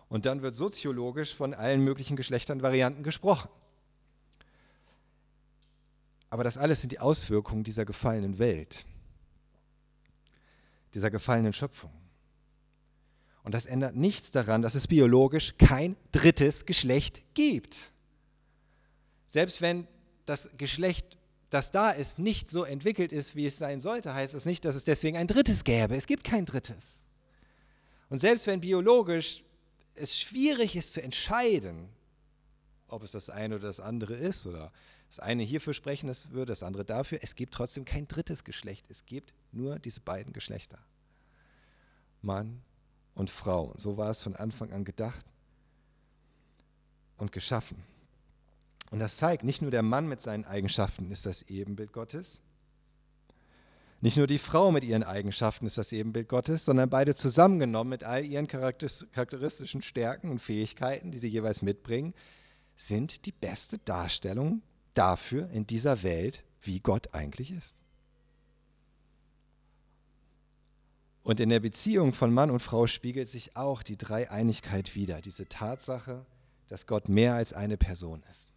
Und dann wird soziologisch von allen möglichen Geschlechtern Varianten gesprochen. Aber das alles sind die Auswirkungen dieser gefallenen Welt dieser gefallenen Schöpfung. Und das ändert nichts daran, dass es biologisch kein drittes Geschlecht gibt. Selbst wenn das Geschlecht, das da ist, nicht so entwickelt ist, wie es sein sollte, heißt das nicht, dass es deswegen ein drittes gäbe. Es gibt kein drittes. Und selbst wenn biologisch es schwierig ist zu entscheiden, ob es das eine oder das andere ist oder das eine hierfür sprechen das würde, das andere dafür. Es gibt trotzdem kein drittes Geschlecht. Es gibt nur diese beiden Geschlechter. Mann und Frau. So war es von Anfang an gedacht und geschaffen. Und das zeigt, nicht nur der Mann mit seinen Eigenschaften ist das Ebenbild Gottes, nicht nur die Frau mit ihren Eigenschaften ist das Ebenbild Gottes, sondern beide zusammengenommen mit all ihren charakteristischen Stärken und Fähigkeiten, die sie jeweils mitbringen, sind die beste Darstellung dafür in dieser Welt, wie Gott eigentlich ist. Und in der Beziehung von Mann und Frau spiegelt sich auch die Dreieinigkeit wider, diese Tatsache, dass Gott mehr als eine Person ist.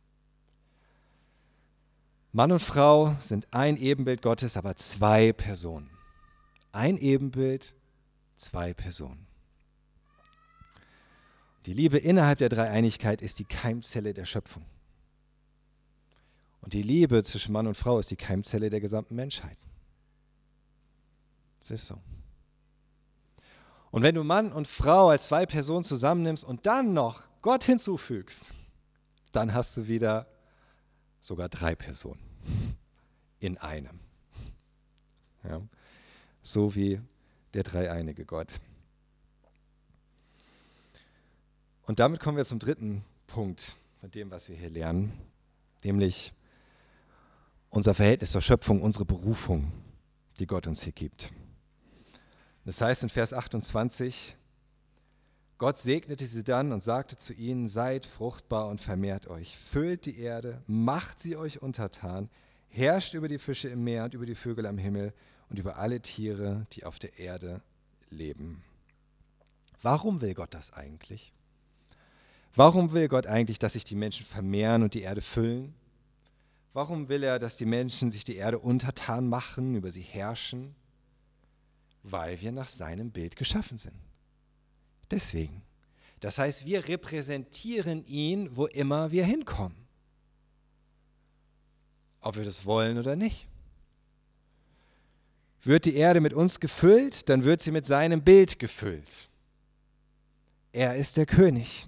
Mann und Frau sind ein Ebenbild Gottes, aber zwei Personen. Ein Ebenbild, zwei Personen. Die Liebe innerhalb der Dreieinigkeit ist die Keimzelle der Schöpfung. Und die Liebe zwischen Mann und Frau ist die Keimzelle der gesamten Menschheit. Das ist so. Und wenn du Mann und Frau als zwei Personen zusammennimmst und dann noch Gott hinzufügst, dann hast du wieder sogar drei Personen in einem. Ja, so wie der dreieinige Gott. Und damit kommen wir zum dritten Punkt von dem, was wir hier lernen, nämlich unser Verhältnis zur Schöpfung, unsere Berufung, die Gott uns hier gibt. Das heißt in Vers 28, Gott segnete sie dann und sagte zu ihnen, seid fruchtbar und vermehrt euch, füllt die Erde, macht sie euch untertan, herrscht über die Fische im Meer und über die Vögel am Himmel und über alle Tiere, die auf der Erde leben. Warum will Gott das eigentlich? Warum will Gott eigentlich, dass sich die Menschen vermehren und die Erde füllen? Warum will er, dass die Menschen sich die Erde untertan machen, über sie herrschen? Weil wir nach seinem Bild geschaffen sind. Deswegen. Das heißt, wir repräsentieren ihn, wo immer wir hinkommen. Ob wir das wollen oder nicht. Wird die Erde mit uns gefüllt, dann wird sie mit seinem Bild gefüllt. Er ist der König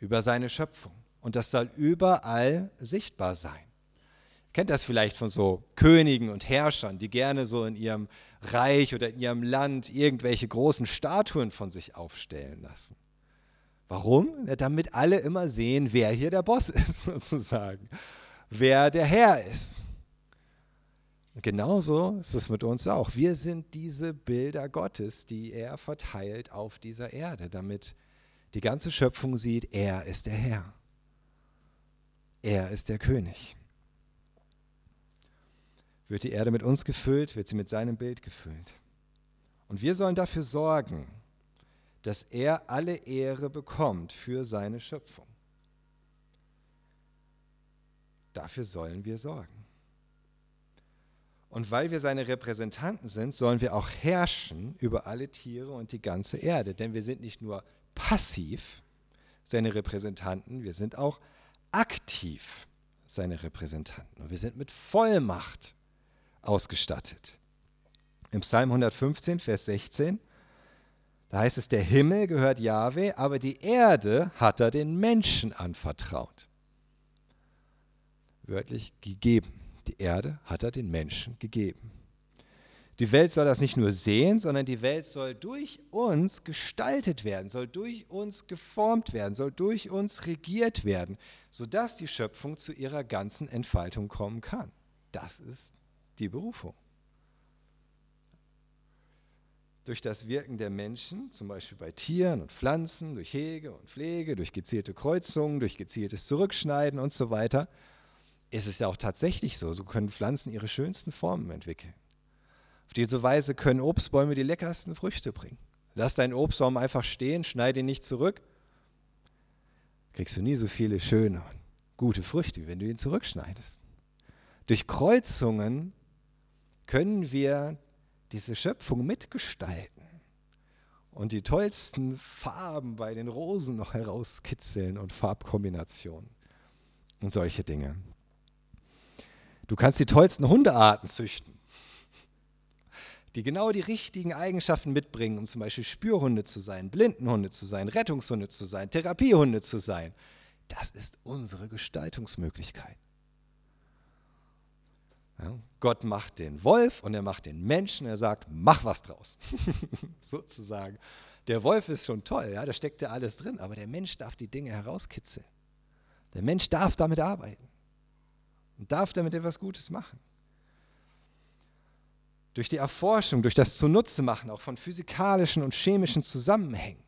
über seine Schöpfung und das soll überall sichtbar sein. Kennt das vielleicht von so Königen und Herrschern, die gerne so in ihrem Reich oder in ihrem Land irgendwelche großen Statuen von sich aufstellen lassen. Warum? Ja, damit alle immer sehen, wer hier der Boss <laughs> ist, sozusagen. Wer der Herr ist. genauso ist es mit uns auch. Wir sind diese Bilder Gottes, die er verteilt auf dieser Erde, damit die ganze Schöpfung sieht, er ist der Herr. Er ist der König. Wird die Erde mit uns gefüllt, wird sie mit seinem Bild gefüllt. Und wir sollen dafür sorgen, dass er alle Ehre bekommt für seine Schöpfung. Dafür sollen wir sorgen. Und weil wir seine Repräsentanten sind, sollen wir auch herrschen über alle Tiere und die ganze Erde. Denn wir sind nicht nur passiv seine Repräsentanten, wir sind auch aktiv seine Repräsentanten. Und wir sind mit Vollmacht ausgestattet. Im Psalm 115, Vers 16, da heißt es, der Himmel gehört Jahwe, aber die Erde hat er den Menschen anvertraut. Wörtlich gegeben. Die Erde hat er den Menschen gegeben. Die Welt soll das nicht nur sehen, sondern die Welt soll durch uns gestaltet werden, soll durch uns geformt werden, soll durch uns regiert werden, sodass die Schöpfung zu ihrer ganzen Entfaltung kommen kann. Das ist die Berufung. Durch das Wirken der Menschen, zum Beispiel bei Tieren und Pflanzen, durch Hege und Pflege, durch gezielte Kreuzungen, durch gezieltes Zurückschneiden und so weiter, ist es ja auch tatsächlich so. So können Pflanzen ihre schönsten Formen entwickeln. Auf diese Weise können Obstbäume die leckersten Früchte bringen. Lass deinen Obstbaum einfach stehen, schneide ihn nicht zurück. Kriegst du nie so viele schöne gute Früchte, wenn du ihn zurückschneidest. Durch Kreuzungen können wir diese Schöpfung mitgestalten und die tollsten Farben bei den Rosen noch herauskitzeln und Farbkombinationen und solche Dinge. Du kannst die tollsten Hundearten züchten, die genau die richtigen Eigenschaften mitbringen, um zum Beispiel Spürhunde zu sein, Blindenhunde zu sein, Rettungshunde zu sein, Therapiehunde zu sein. das ist unsere Gestaltungsmöglichkeit. Ja, Gott macht den Wolf und er macht den Menschen, er sagt, mach was draus. <laughs> Sozusagen. Der Wolf ist schon toll, ja, da steckt ja alles drin, aber der Mensch darf die Dinge herauskitzeln. Der Mensch darf damit arbeiten und darf damit etwas Gutes machen. Durch die Erforschung, durch das Zunutze-machen auch von physikalischen und chemischen Zusammenhängen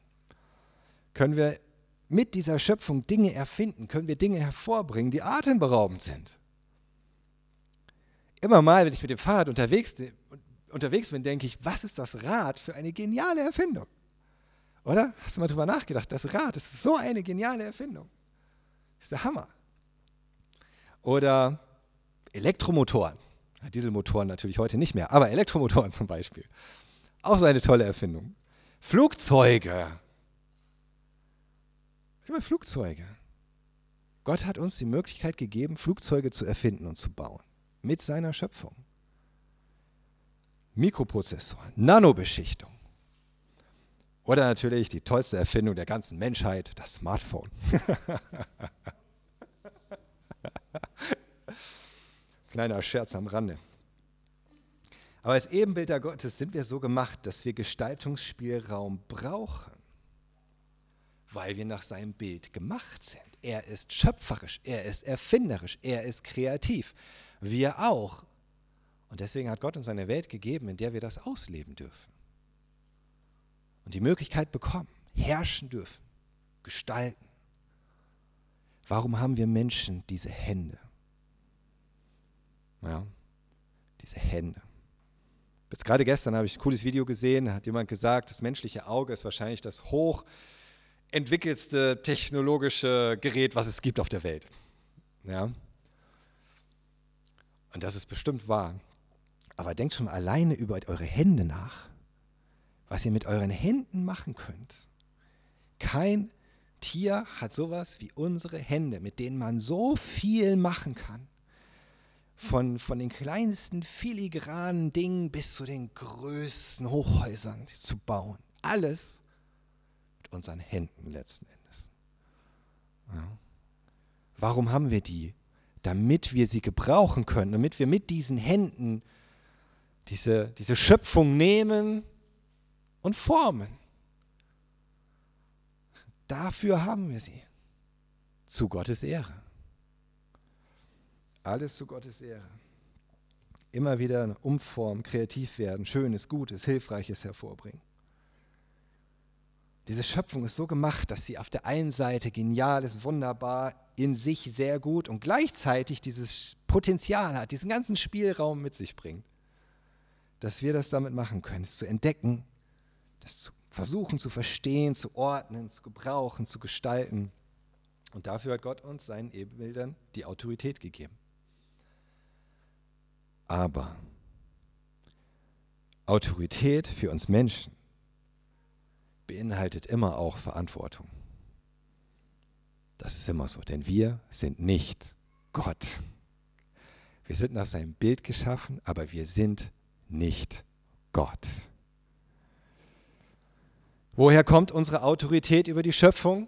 können wir mit dieser Schöpfung Dinge erfinden, können wir Dinge hervorbringen, die atemberaubend sind. Immer mal, wenn ich mit dem Fahrrad unterwegs, unterwegs bin, denke ich, was ist das Rad für eine geniale Erfindung? Oder? Hast du mal drüber nachgedacht? Das Rad ist so eine geniale Erfindung. Das ist der Hammer. Oder Elektromotoren. Dieselmotoren natürlich heute nicht mehr, aber Elektromotoren <laughs> zum Beispiel. Auch so eine tolle Erfindung. Flugzeuge. Immer Flugzeuge. Gott hat uns die Möglichkeit gegeben, Flugzeuge zu erfinden und zu bauen. Mit seiner Schöpfung. Mikroprozessor, Nanobeschichtung. Oder natürlich die tollste Erfindung der ganzen Menschheit, das Smartphone. <laughs> Kleiner Scherz am Rande. Aber als Ebenbilder Gottes sind wir so gemacht, dass wir Gestaltungsspielraum brauchen, weil wir nach seinem Bild gemacht sind. Er ist schöpferisch, er ist erfinderisch, er ist kreativ. Wir auch. Und deswegen hat Gott uns eine Welt gegeben, in der wir das ausleben dürfen. Und die Möglichkeit bekommen, herrschen dürfen, gestalten. Warum haben wir Menschen diese Hände? Ja, diese Hände. Jetzt gerade gestern habe ich ein cooles Video gesehen, hat jemand gesagt, das menschliche Auge ist wahrscheinlich das hochentwickelste technologische Gerät, was es gibt auf der Welt. Ja. Und das ist bestimmt wahr. Aber denkt schon alleine über eure Hände nach, was ihr mit euren Händen machen könnt. Kein Tier hat sowas wie unsere Hände, mit denen man so viel machen kann von, von den kleinsten filigranen Dingen bis zu den größten Hochhäusern zu bauen. Alles mit unseren Händen letzten Endes. Ja. Warum haben wir die? Damit wir sie gebrauchen können, damit wir mit diesen Händen diese, diese Schöpfung nehmen und formen. Dafür haben wir sie. Zu Gottes Ehre. Alles zu Gottes Ehre. Immer wieder umformen, kreativ werden, Schönes, Gutes, Hilfreiches hervorbringen. Diese Schöpfung ist so gemacht, dass sie auf der einen Seite genial ist, wunderbar, in sich sehr gut und gleichzeitig dieses Potenzial hat, diesen ganzen Spielraum mit sich bringt. Dass wir das damit machen können, es zu entdecken, das zu versuchen zu verstehen, zu ordnen, zu gebrauchen, zu gestalten. Und dafür hat Gott uns seinen Ebenbildern die Autorität gegeben. Aber Autorität für uns Menschen beinhaltet immer auch Verantwortung. Das ist immer so, denn wir sind nicht Gott. Wir sind nach seinem Bild geschaffen, aber wir sind nicht Gott. Woher kommt unsere Autorität über die Schöpfung?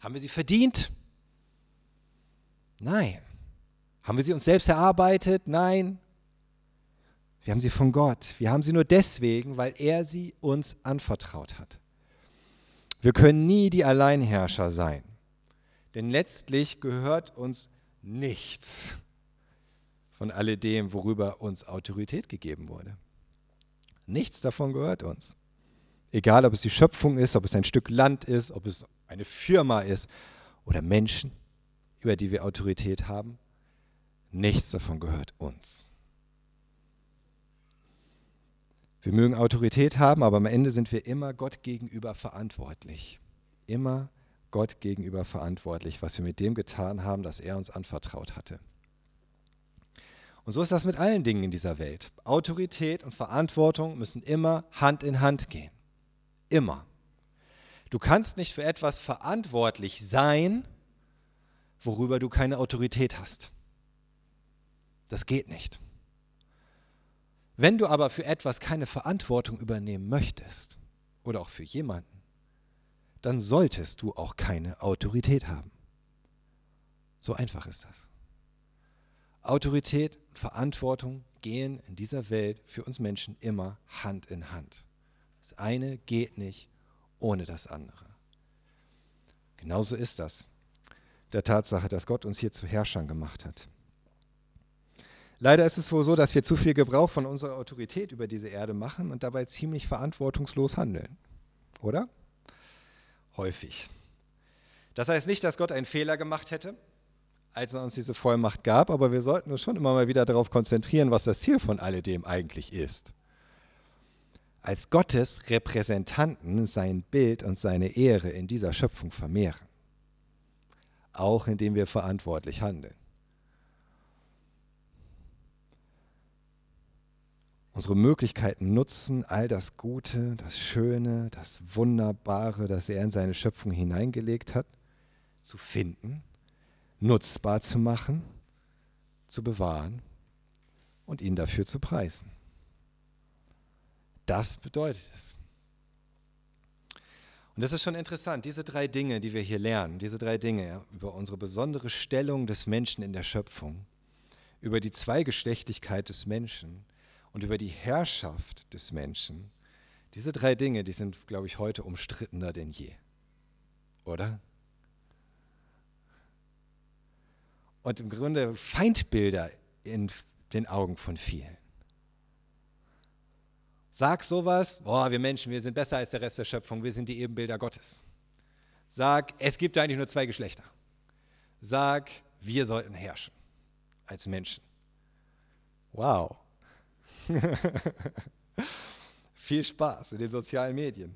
Haben wir sie verdient? Nein. Haben wir sie uns selbst erarbeitet? Nein. Wir haben sie von Gott. Wir haben sie nur deswegen, weil er sie uns anvertraut hat. Wir können nie die Alleinherrscher sein, denn letztlich gehört uns nichts von alledem, worüber uns Autorität gegeben wurde. Nichts davon gehört uns. Egal, ob es die Schöpfung ist, ob es ein Stück Land ist, ob es eine Firma ist oder Menschen, über die wir Autorität haben. Nichts davon gehört uns. Wir mögen Autorität haben, aber am Ende sind wir immer Gott gegenüber verantwortlich. Immer Gott gegenüber verantwortlich, was wir mit dem getan haben, das er uns anvertraut hatte. Und so ist das mit allen Dingen in dieser Welt. Autorität und Verantwortung müssen immer Hand in Hand gehen. Immer. Du kannst nicht für etwas verantwortlich sein, worüber du keine Autorität hast. Das geht nicht. Wenn du aber für etwas keine Verantwortung übernehmen möchtest oder auch für jemanden, dann solltest du auch keine Autorität haben. So einfach ist das. Autorität und Verantwortung gehen in dieser Welt für uns Menschen immer Hand in Hand. Das eine geht nicht ohne das andere. Genauso ist das der Tatsache, dass Gott uns hier zu Herrschern gemacht hat. Leider ist es wohl so, dass wir zu viel Gebrauch von unserer Autorität über diese Erde machen und dabei ziemlich verantwortungslos handeln. Oder? Häufig. Das heißt nicht, dass Gott einen Fehler gemacht hätte, als er uns diese Vollmacht gab, aber wir sollten uns schon immer mal wieder darauf konzentrieren, was das Ziel von alledem eigentlich ist. Als Gottes Repräsentanten sein Bild und seine Ehre in dieser Schöpfung vermehren. Auch indem wir verantwortlich handeln. Unsere Möglichkeiten nutzen, all das Gute, das Schöne, das Wunderbare, das er in seine Schöpfung hineingelegt hat, zu finden, nutzbar zu machen, zu bewahren und ihn dafür zu preisen. Das bedeutet es. Und das ist schon interessant, diese drei Dinge, die wir hier lernen, diese drei Dinge über unsere besondere Stellung des Menschen in der Schöpfung, über die Zweigeschlechtlichkeit des Menschen, und über die Herrschaft des Menschen, diese drei Dinge, die sind, glaube ich, heute umstrittener denn je. Oder? Und im Grunde Feindbilder in den Augen von vielen. Sag sowas, boah, wir Menschen, wir sind besser als der Rest der Schöpfung, wir sind die Ebenbilder Gottes. Sag, es gibt eigentlich nur zwei Geschlechter. Sag, wir sollten herrschen als Menschen. Wow. <laughs> Viel Spaß in den sozialen Medien.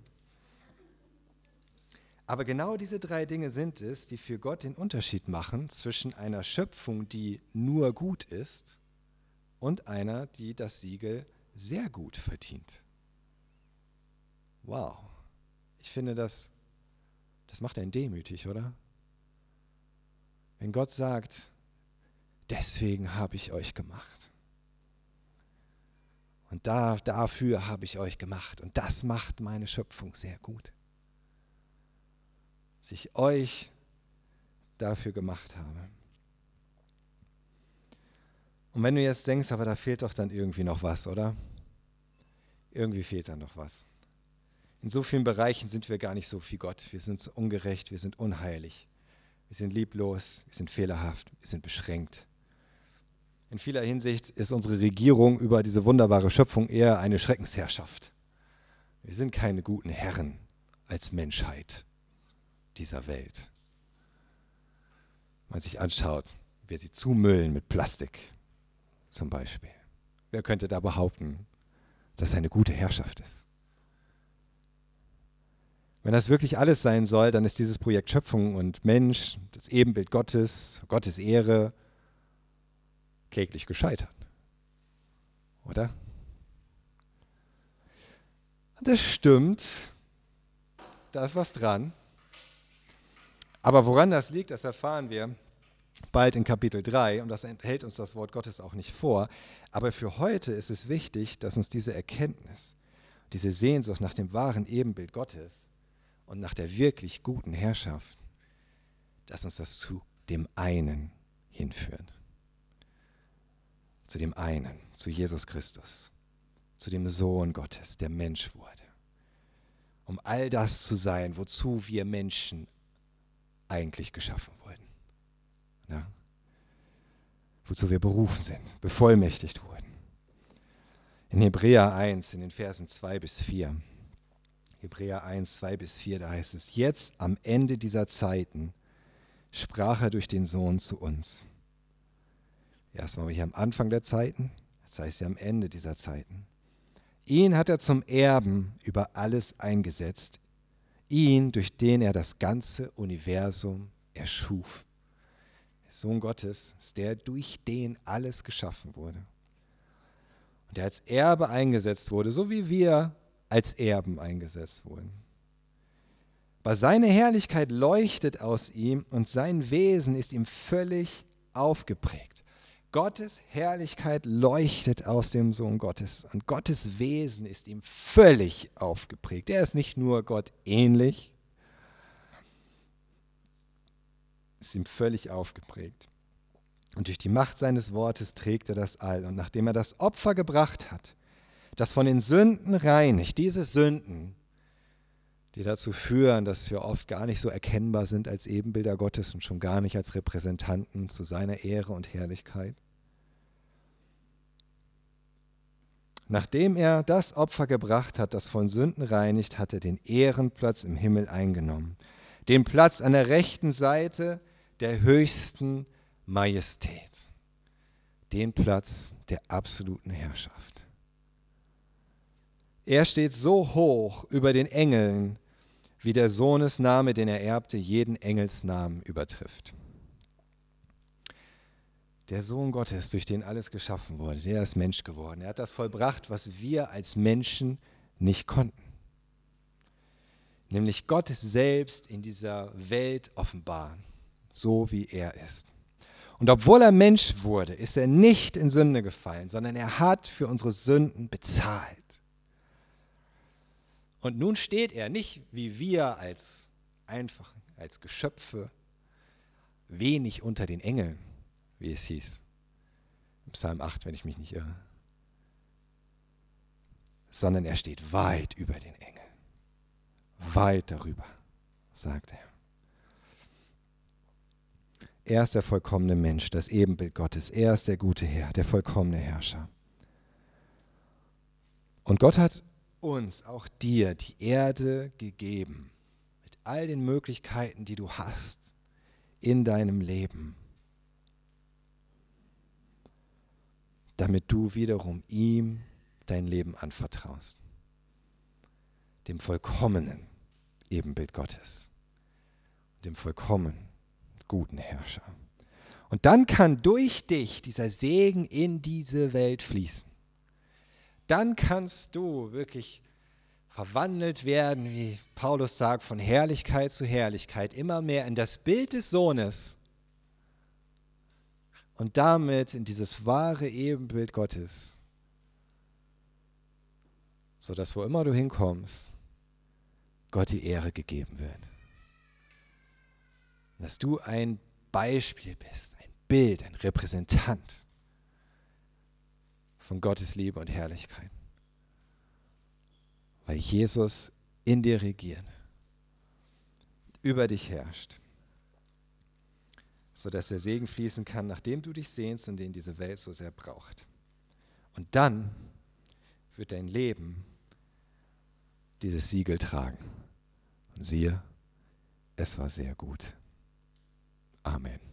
Aber genau diese drei Dinge sind es, die für Gott den Unterschied machen zwischen einer Schöpfung, die nur gut ist, und einer, die das Siegel sehr gut verdient. Wow. Ich finde, das, das macht einen demütig, oder? Wenn Gott sagt, deswegen habe ich euch gemacht. Und da, dafür habe ich euch gemacht. Und das macht meine Schöpfung sehr gut. Dass ich euch dafür gemacht habe. Und wenn du jetzt denkst, aber da fehlt doch dann irgendwie noch was, oder? Irgendwie fehlt da noch was. In so vielen Bereichen sind wir gar nicht so wie Gott. Wir sind ungerecht, wir sind unheilig, wir sind lieblos, wir sind fehlerhaft, wir sind beschränkt. In vieler Hinsicht ist unsere Regierung über diese wunderbare Schöpfung eher eine Schreckensherrschaft. Wir sind keine guten Herren als Menschheit dieser Welt. Wenn man sich anschaut, wir sie zumüllen mit Plastik zum Beispiel. Wer könnte da behaupten, dass das eine gute Herrschaft ist? Wenn das wirklich alles sein soll, dann ist dieses Projekt Schöpfung und Mensch, das Ebenbild Gottes, Gottes Ehre, kläglich gescheitert. Oder? Das stimmt. Da ist was dran. Aber woran das liegt, das erfahren wir bald in Kapitel 3 und das enthält uns das Wort Gottes auch nicht vor. Aber für heute ist es wichtig, dass uns diese Erkenntnis, diese Sehnsucht nach dem wahren Ebenbild Gottes und nach der wirklich guten Herrschaft, dass uns das zu dem einen hinführt zu dem einen, zu Jesus Christus, zu dem Sohn Gottes, der Mensch wurde, um all das zu sein, wozu wir Menschen eigentlich geschaffen wurden. Ja? Wozu wir berufen sind, bevollmächtigt wurden. In Hebräer 1, in den Versen 2 bis 4. Hebräer 1, 2 bis 4, da heißt es, jetzt am Ende dieser Zeiten sprach er durch den Sohn zu uns Erstmal hier am Anfang der Zeiten, das heißt ja am Ende dieser Zeiten. Ihn hat er zum Erben über alles eingesetzt, ihn, durch den er das ganze Universum erschuf. Der Sohn Gottes ist der, durch den alles geschaffen wurde. Und der als Erbe eingesetzt wurde, so wie wir als Erben eingesetzt wurden. Aber seine Herrlichkeit leuchtet aus ihm und sein Wesen ist ihm völlig aufgeprägt. Gottes Herrlichkeit leuchtet aus dem Sohn Gottes und Gottes Wesen ist ihm völlig aufgeprägt. Er ist nicht nur Gott ähnlich, ist ihm völlig aufgeprägt. Und durch die Macht seines Wortes trägt er das all. Und nachdem er das Opfer gebracht hat, das von den Sünden reinigt, diese Sünden, die dazu führen, dass wir oft gar nicht so erkennbar sind als Ebenbilder Gottes und schon gar nicht als Repräsentanten zu seiner Ehre und Herrlichkeit. Nachdem er das Opfer gebracht hat, das von Sünden reinigt, hat er den Ehrenplatz im Himmel eingenommen. Den Platz an der rechten Seite der höchsten Majestät. Den Platz der absoluten Herrschaft. Er steht so hoch über den Engeln, wie der Sohnesname, den er erbte, jeden Engelsnamen übertrifft. Der Sohn Gottes, durch den alles geschaffen wurde, der ist Mensch geworden. Er hat das vollbracht, was wir als Menschen nicht konnten. Nämlich Gott selbst in dieser Welt offenbaren, so wie er ist. Und obwohl er Mensch wurde, ist er nicht in Sünde gefallen, sondern er hat für unsere Sünden bezahlt. Und nun steht er nicht wie wir als einfach, als Geschöpfe, wenig unter den Engeln, wie es hieß. Im Psalm 8, wenn ich mich nicht irre. Sondern er steht weit über den Engeln. Weit darüber, sagt er. Er ist der vollkommene Mensch, das Ebenbild Gottes. Er ist der gute Herr, der vollkommene Herrscher. Und Gott hat uns, auch dir, die Erde gegeben, mit all den Möglichkeiten, die du hast in deinem Leben, damit du wiederum ihm dein Leben anvertraust, dem vollkommenen Ebenbild Gottes, dem vollkommenen guten Herrscher. Und dann kann durch dich dieser Segen in diese Welt fließen dann kannst du wirklich verwandelt werden, wie Paulus sagt, von Herrlichkeit zu Herrlichkeit, immer mehr in das Bild des Sohnes und damit in dieses wahre Ebenbild Gottes, sodass wo immer du hinkommst, Gott die Ehre gegeben wird. Dass du ein Beispiel bist, ein Bild, ein Repräsentant von Gottes Liebe und Herrlichkeit. Weil Jesus in dir regiert, über dich herrscht, sodass der Segen fließen kann, nachdem du dich sehnst und den diese Welt so sehr braucht. Und dann wird dein Leben dieses Siegel tragen. Und siehe, es war sehr gut. Amen.